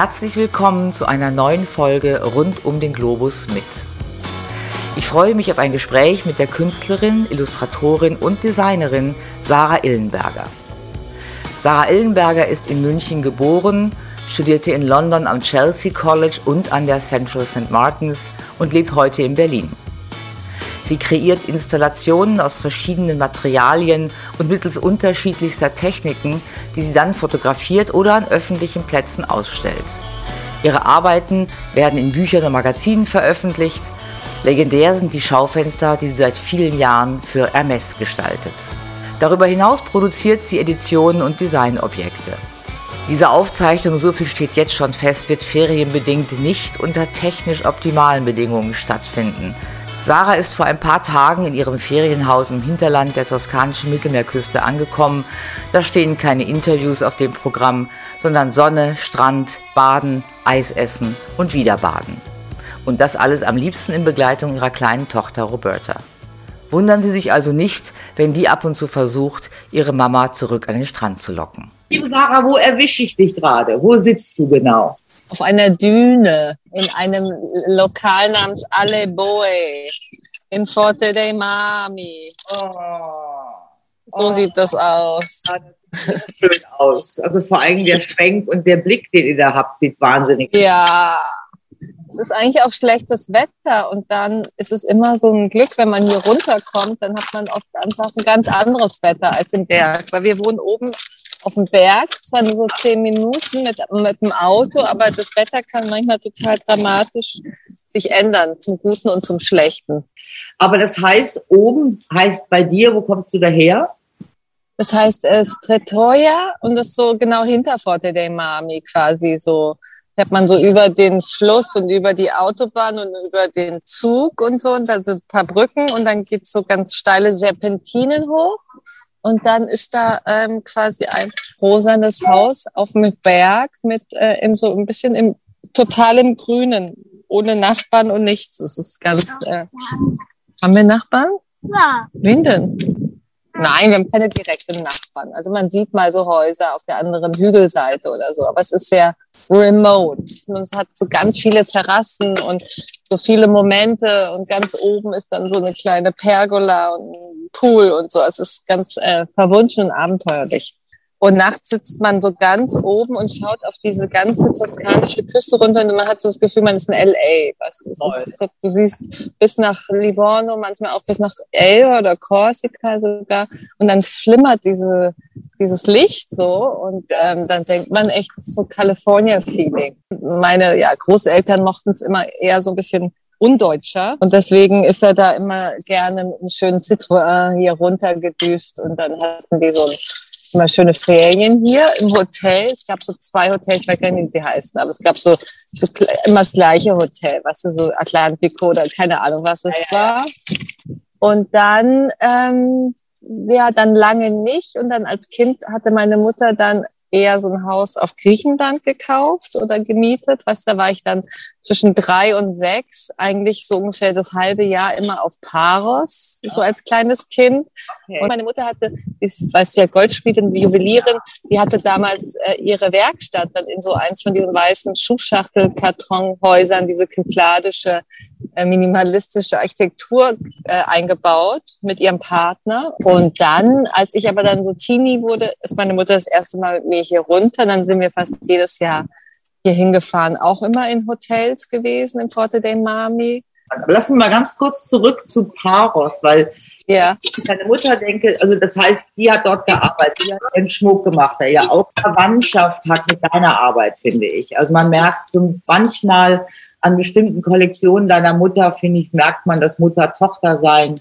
Herzlich willkommen zu einer neuen Folge rund um den Globus mit. Ich freue mich auf ein Gespräch mit der Künstlerin, Illustratorin und Designerin Sarah Illenberger. Sarah Illenberger ist in München geboren, studierte in London am Chelsea College und an der Central St. Martins und lebt heute in Berlin. Sie kreiert Installationen aus verschiedenen Materialien und mittels unterschiedlichster Techniken, die sie dann fotografiert oder an öffentlichen Plätzen ausstellt. Ihre Arbeiten werden in Büchern und Magazinen veröffentlicht. Legendär sind die Schaufenster, die sie seit vielen Jahren für Hermes gestaltet. Darüber hinaus produziert sie Editionen und Designobjekte. Diese Aufzeichnung, so viel steht jetzt schon fest, wird ferienbedingt nicht unter technisch optimalen Bedingungen stattfinden. Sarah ist vor ein paar Tagen in ihrem Ferienhaus im Hinterland der toskanischen Mittelmeerküste angekommen. Da stehen keine Interviews auf dem Programm, sondern Sonne, Strand, Baden, Eis essen und wieder baden. Und das alles am liebsten in Begleitung ihrer kleinen Tochter Roberta. Wundern Sie sich also nicht, wenn die ab und zu versucht, ihre Mama zurück an den Strand zu locken. Liebe Sarah, wo erwische ich dich gerade? Wo sitzt du genau? Auf einer Düne in einem Lokal namens Ale Boe in Forte dei Mami. Oh. So oh. sieht das aus. das schön aus. Also vor allem der Schwenk und der Blick, den ihr da habt, sieht wahnsinnig aus. Ja, es ist eigentlich auch schlechtes Wetter und dann ist es immer so ein Glück, wenn man hier runterkommt, dann hat man oft einfach ein ganz anderes Wetter als im Berg, weil wir wohnen oben auf dem Berg, zwar nur so zehn Minuten mit, mit dem Auto, aber das Wetter kann manchmal total dramatisch sich ändern, zum Guten und zum Schlechten. Aber das heißt, oben heißt bei dir, wo kommst du daher? Das heißt äh, Stretoia und das ist so genau hinter Forte dei Mami quasi so. Fährt man so über den Fluss und über die Autobahn und über den Zug und so und da sind ein paar Brücken und dann geht's so ganz steile Serpentinen hoch und dann ist da ähm, quasi ein rosanes Haus auf dem Berg mit äh, im, so ein bisschen im totalem Grünen, ohne Nachbarn und nichts. Das ist ganz. Äh, haben wir Nachbarn? Ja. Wen denn? Nein, wir haben keine direkten Nachbarn. Also man sieht mal so Häuser auf der anderen Hügelseite oder so, aber es ist sehr remote. Und es hat so ganz viele Terrassen und so viele Momente und ganz oben ist dann so eine kleine Pergola und ein Pool und so. Es ist ganz äh, verwunschen und abenteuerlich. Und nachts sitzt man so ganz oben und schaut auf diese ganze toskanische Küste runter und man hat so das Gefühl, man ist in L.A. Was du siehst bis nach Livorno, manchmal auch bis nach Elba oder Korsika sogar. Und dann flimmert diese, dieses Licht so und ähm, dann denkt man echt, das ist so California-Feeling. Meine ja, Großeltern mochten es immer eher so ein bisschen undeutscher. Und deswegen ist er da immer gerne mit einem schönen Citroën hier runtergedüst und dann hatten die so immer schöne Ferien hier im Hotel. Es gab so zwei Hotels, ich weiß gar nicht, wie sie heißen, aber es gab so, so immer das gleiche Hotel, was weißt du, so Atlantico oder keine Ahnung, was es war. Und dann, ähm, ja, dann lange nicht. Und dann als Kind hatte meine Mutter dann eher so ein Haus auf Griechenland gekauft oder gemietet. Was da war ich dann zwischen drei und sechs, eigentlich so ungefähr das halbe Jahr immer auf Paros, so als kleines Kind. Okay. Und meine Mutter hatte, ist, weißt du ja, Goldschmiedin, Juwelierin, die hatte damals äh, ihre Werkstatt dann in so eins von diesen weißen Schuhschachtel-Kartonhäusern, diese kykladische, äh, minimalistische Architektur äh, eingebaut mit ihrem Partner. Und dann, als ich aber dann so Teenie wurde, ist meine Mutter das erste Mal mit mir hier runter. Dann sind wir fast jedes Jahr hier hingefahren, auch immer in Hotels gewesen, im Forte dei Mami. Lassen wir mal ganz kurz zurück zu Paros, weil ja. deine Mutter denke, also das heißt, die hat dort gearbeitet, sie hat den Schmuck gemacht, der ja auch Verwandtschaft hat mit deiner Arbeit, finde ich. Also man merkt so manchmal an bestimmten Kollektionen deiner Mutter, finde ich, merkt man das Mutter-Tochter sein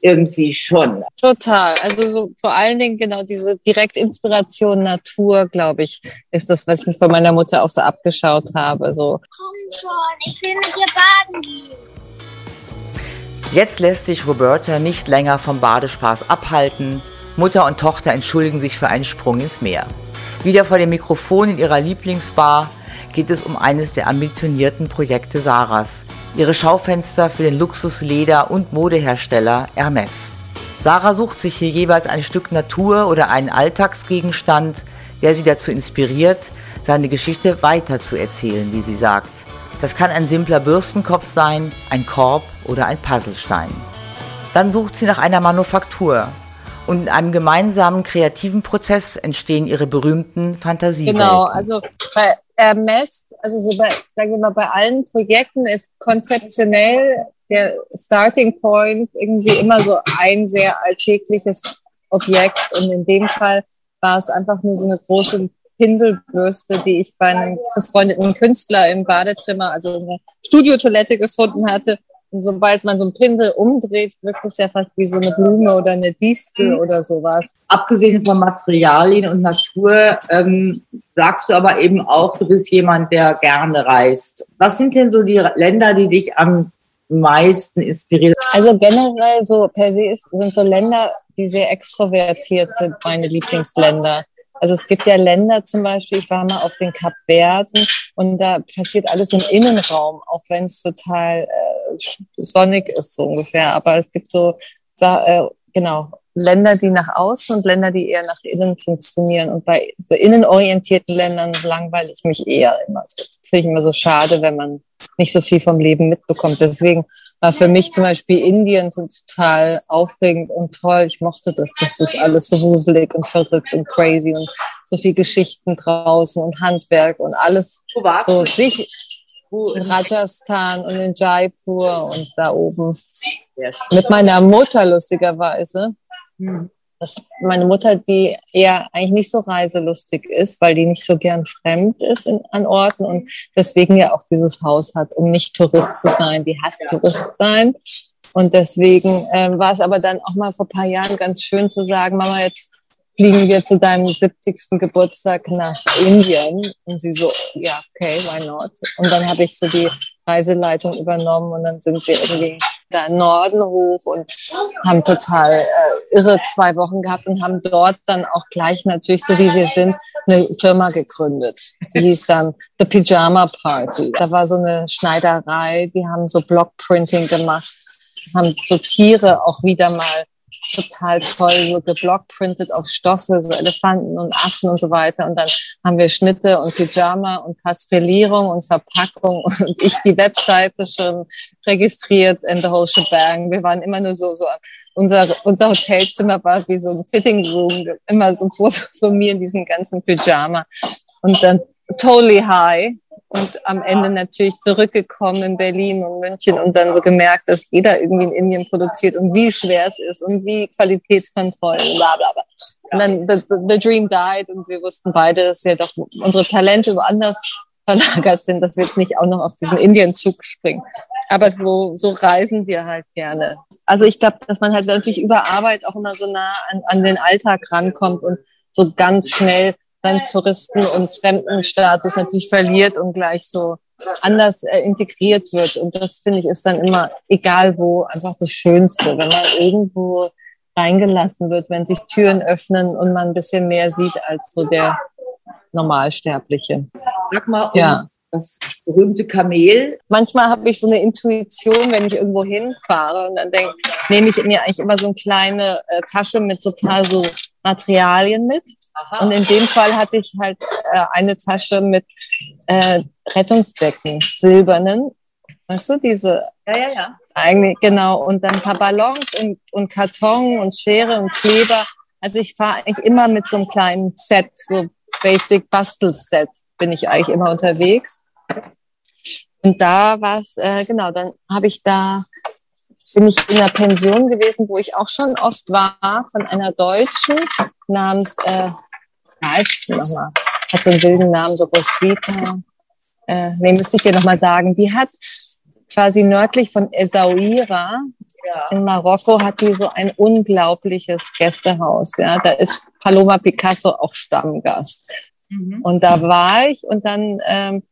irgendwie schon. Total. Also so vor allen Dingen genau diese Direktinspiration Natur, glaube ich, ist das, was ich von meiner Mutter auch so abgeschaut habe. So. Komm schon, ich will mit dir baden gehen. Jetzt lässt sich Roberta nicht länger vom Badespaß abhalten. Mutter und Tochter entschuldigen sich für einen Sprung ins Meer. Wieder vor dem Mikrofon in ihrer Lieblingsbar geht es um eines der ambitionierten Projekte Sarahs, ihre Schaufenster für den Luxusleder- und Modehersteller Hermes. Sarah sucht sich hier jeweils ein Stück Natur oder einen Alltagsgegenstand, der sie dazu inspiriert, seine Geschichte weiter zu erzählen, wie sie sagt. Das kann ein simpler Bürstenkopf sein, ein Korb oder ein Puzzlestein. Dann sucht sie nach einer Manufaktur, und in einem gemeinsamen kreativen Prozess entstehen ihre berühmten Fantasien. Genau, also bei Hermes, also so bei, sagen wir mal, bei allen Projekten ist konzeptionell der Starting Point irgendwie immer so ein sehr alltägliches Objekt. Und in dem Fall war es einfach nur so eine große Pinselbürste, die ich bei einem befreundeten Künstler im Badezimmer, also eine Studiotoilette gefunden hatte. Und sobald man so einen Pinsel umdreht, wirkt es ja fast wie so eine Blume oder eine Distel mhm. oder sowas. Abgesehen von Materialien und Natur, ähm, sagst du aber eben auch, du bist jemand, der gerne reist. Was sind denn so die Länder, die dich am meisten inspirieren? Also generell so per se ist, sind so Länder, die sehr extrovertiert sind, meine Lieblingsländer. Also es gibt ja Länder zum Beispiel, ich war mal auf den Kapverden und da passiert alles im Innenraum, auch wenn es total äh, sonnig ist so ungefähr. Aber es gibt so, äh, genau, Länder, die nach außen und Länder, die eher nach innen funktionieren. Und bei so innenorientierten Ländern langweile ich mich eher immer. Das finde ich immer so schade, wenn man nicht so viel vom Leben mitbekommt. Deswegen war für mich zum Beispiel Indien total aufregend und toll. Ich mochte das. Das ist alles so wuselig und verrückt und crazy und so viel Geschichten draußen und Handwerk und alles. So? Sich, Rajasthan und in Jaipur und da oben. Mit meiner Mutter lustigerweise. Hm dass meine Mutter, die eher eigentlich nicht so reiselustig ist, weil die nicht so gern fremd ist in, an Orten und deswegen ja auch dieses Haus hat, um nicht Tourist zu sein. Die hasst Tourist sein. Und deswegen ähm, war es aber dann auch mal vor ein paar Jahren ganz schön zu sagen, Mama, jetzt fliegen wir zu deinem 70. Geburtstag nach Indien. Und sie so, ja, okay, why not? Und dann habe ich so die Reiseleitung übernommen und dann sind wir irgendwie da im Norden hoch und haben total äh, irre zwei Wochen gehabt und haben dort dann auch gleich natürlich, so wie wir sind, eine Firma gegründet. Die hieß dann The Pyjama Party. Da war so eine Schneiderei, die haben so Blockprinting gemacht, haben so Tiere auch wieder mal total toll so geblockprintet auf Stoffe, so Elefanten und Affen und so weiter. Und dann haben wir Schnitte und Pyjama und Paspellierung und Verpackung und ich die Webseite schon registriert in the whole shebang. Wir waren immer nur so, so unser, unser Hotelzimmer war wie so ein Fitting Room, immer so Fotos von mir in diesem ganzen Pyjama. Und dann totally high und am Ende natürlich zurückgekommen in Berlin und München und dann so gemerkt, dass jeder irgendwie in Indien produziert und wie schwer es ist und wie Qualitätskontrollen, bla bla bla. Und dann the, the dream died und wir wussten beide, dass wir doch unsere Talente woanders verlagert sind, dass wir jetzt nicht auch noch auf diesen Indienzug springen. Aber so, so reisen wir halt gerne. Also ich glaube, dass man halt natürlich über Arbeit auch immer so nah an, an den Alltag rankommt und so ganz schnell dann Touristen- und Fremdenstatus natürlich verliert und gleich so anders äh, integriert wird. Und das finde ich ist dann immer, egal wo, einfach das Schönste, wenn man irgendwo reingelassen wird, wenn sich Türen öffnen und man ein bisschen mehr sieht als so der Normalsterbliche. Sag mal, um ja. das berühmte Kamel. Manchmal habe ich so eine Intuition, wenn ich irgendwo hinfahre und dann denke, nehme ich mir eigentlich immer so eine kleine äh, Tasche mit so paar so Materialien mit Aha. Und in dem Fall hatte ich halt äh, eine Tasche mit äh, Rettungsdecken, silbernen. Weißt du, diese? Ja, ja, ja. Eigentlich, genau. Und dann ein paar Ballons und, und Karton und Schere und Kleber. Also ich fahre eigentlich immer mit so einem kleinen Set, so Basic Bastel-Set bin ich eigentlich immer unterwegs. Und da war es, äh, genau, dann habe ich da bin ich in einer Pension gewesen, wo ich auch schon oft war, von einer Deutschen namens äh, heißt nochmal, hat so einen wilden Namen, so Roswitha. Äh, nee, müsste ich dir nochmal sagen. Die hat quasi nördlich von Essaouira ja. in Marokko hat die so ein unglaubliches Gästehaus. Ja, da ist Paloma Picasso auch Stammgast. Mhm. Und da war ich und dann ähm,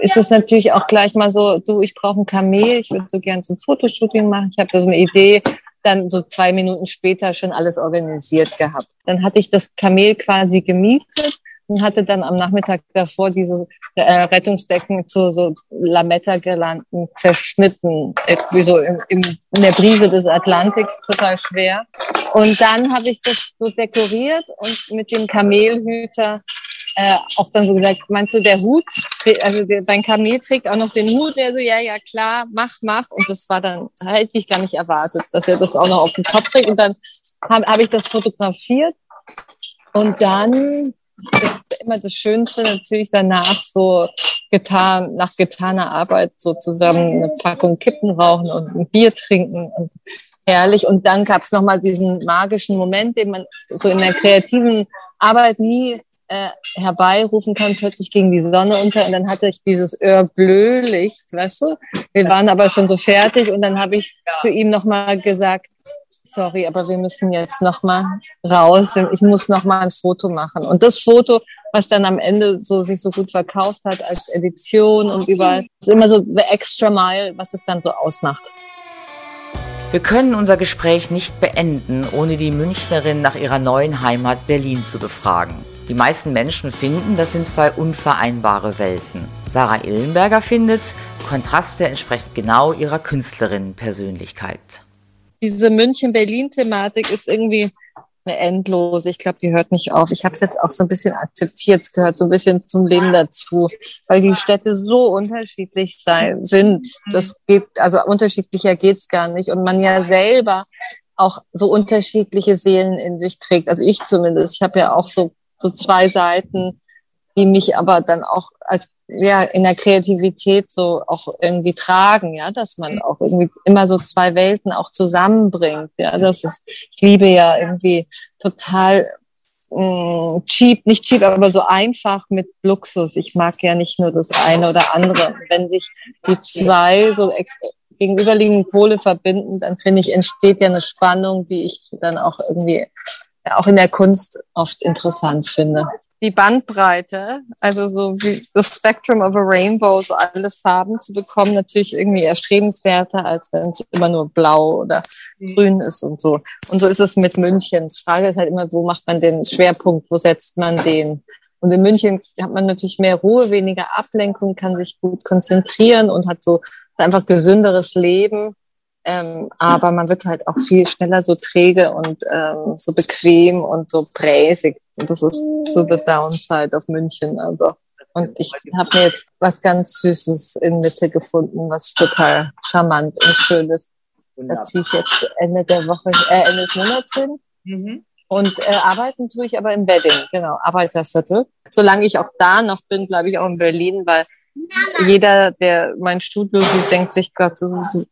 ist es natürlich auch gleich mal so, du, ich brauche ein Kamel, ich würde so gern zum Fotoshooting machen, ich habe so eine Idee, dann so zwei Minuten später schon alles organisiert gehabt. Dann hatte ich das Kamel quasi gemietet und hatte dann am Nachmittag davor diese äh, Rettungsdecken zu so Lametta-Girlanden zerschnitten, irgendwie so im, im, in der Brise des Atlantiks, total schwer. Und dann habe ich das so dekoriert und mit dem Kamelhüter äh, auch dann so gesagt, meinst du, der Hut, also dein Kamel trägt auch noch den Hut, der so, ja, ja, klar, mach, mach. Und das war dann, hätte ich gar nicht erwartet, dass er das auch noch auf den Kopf trägt. Und dann habe hab ich das fotografiert. Und dann ist immer das Schönste natürlich danach so getan, nach getaner Arbeit so zusammen eine Packung Kippen rauchen und ein Bier trinken und herrlich. Und dann gab es nochmal diesen magischen Moment, den man so in der kreativen Arbeit nie äh, herbeirufen kann, plötzlich ging die Sonne unter und dann hatte ich dieses Heure-Bleu-Licht, weißt du? Wir waren aber schon so fertig und dann habe ich zu ihm nochmal gesagt, sorry, aber wir müssen jetzt nochmal raus. Ich muss nochmal ein Foto machen. Und das Foto, was dann am Ende so sich so gut verkauft hat als Edition und überall, ist immer so the extra mile, was es dann so ausmacht. Wir können unser Gespräch nicht beenden, ohne die Münchnerin nach ihrer neuen Heimat Berlin zu befragen. Die meisten Menschen finden, das sind zwei unvereinbare Welten. Sarah Illenberger findet, Kontraste entsprechen genau ihrer Künstlerinnenpersönlichkeit. Diese München-Berlin-Thematik ist irgendwie eine endlose. Ich glaube, die hört nicht auf. Ich habe es jetzt auch so ein bisschen akzeptiert. Es gehört so ein bisschen zum Leben dazu, weil die Städte so unterschiedlich sein, sind. Das geht, also unterschiedlicher geht's gar nicht. Und man ja selber auch so unterschiedliche Seelen in sich trägt. Also ich zumindest. Ich habe ja auch so so zwei Seiten, die mich aber dann auch als ja in der Kreativität so auch irgendwie tragen, ja, dass man auch irgendwie immer so zwei Welten auch zusammenbringt. Ja, das ist, ich liebe ja irgendwie total mm, cheap, nicht cheap, aber so einfach mit Luxus. Ich mag ja nicht nur das eine oder andere. Wenn sich die zwei so gegenüberliegenden Pole verbinden, dann finde ich, entsteht ja eine Spannung, die ich dann auch irgendwie auch in der Kunst oft interessant finde. Die Bandbreite, also so wie das Spectrum of a Rainbow, so alle Farben zu bekommen, natürlich irgendwie erstrebenswerter, als wenn es immer nur blau oder grün ist und so. Und so ist es mit München. Die Frage ist halt immer, wo macht man den Schwerpunkt, wo setzt man den? Und in München hat man natürlich mehr Ruhe, weniger Ablenkung, kann sich gut konzentrieren und hat so einfach gesünderes Leben. Ähm, aber man wird halt auch viel schneller so träge und ähm, so bequem und so präsig. Und das ist so the downside of München. Also. Und ich habe mir jetzt was ganz Süßes in Mitte gefunden, was total charmant und schön ist. Da ziehe ich jetzt Ende der Woche, äh, Ende des Monats hin. Mhm. Und äh, arbeiten tue ich aber im Wedding, genau, Arbeiterviertel. Solange ich auch da noch bin, bleibe ich auch in Berlin, weil jeder, der mein Studio sieht, denkt sich, Gott, so, so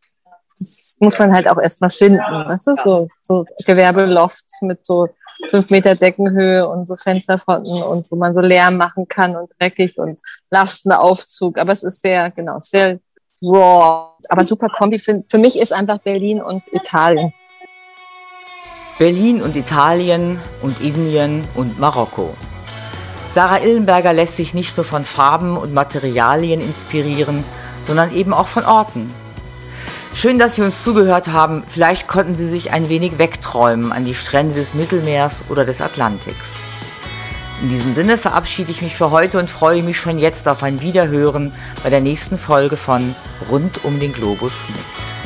das muss man halt auch erstmal finden. Das ist so, so Gewerbelofts mit so fünf Meter Deckenhöhe und so Fensterfronten und wo man so Lärm machen kann und dreckig und Lastenaufzug. Aber es ist sehr, genau, sehr raw. Aber super Kombi. Für, für mich ist einfach Berlin und Italien. Berlin und Italien und Indien und Marokko. Sarah Illenberger lässt sich nicht nur von Farben und Materialien inspirieren, sondern eben auch von Orten, Schön, dass Sie uns zugehört haben. Vielleicht konnten Sie sich ein wenig wegträumen an die Strände des Mittelmeers oder des Atlantiks. In diesem Sinne verabschiede ich mich für heute und freue mich schon jetzt auf ein Wiederhören bei der nächsten Folge von Rund um den Globus mit.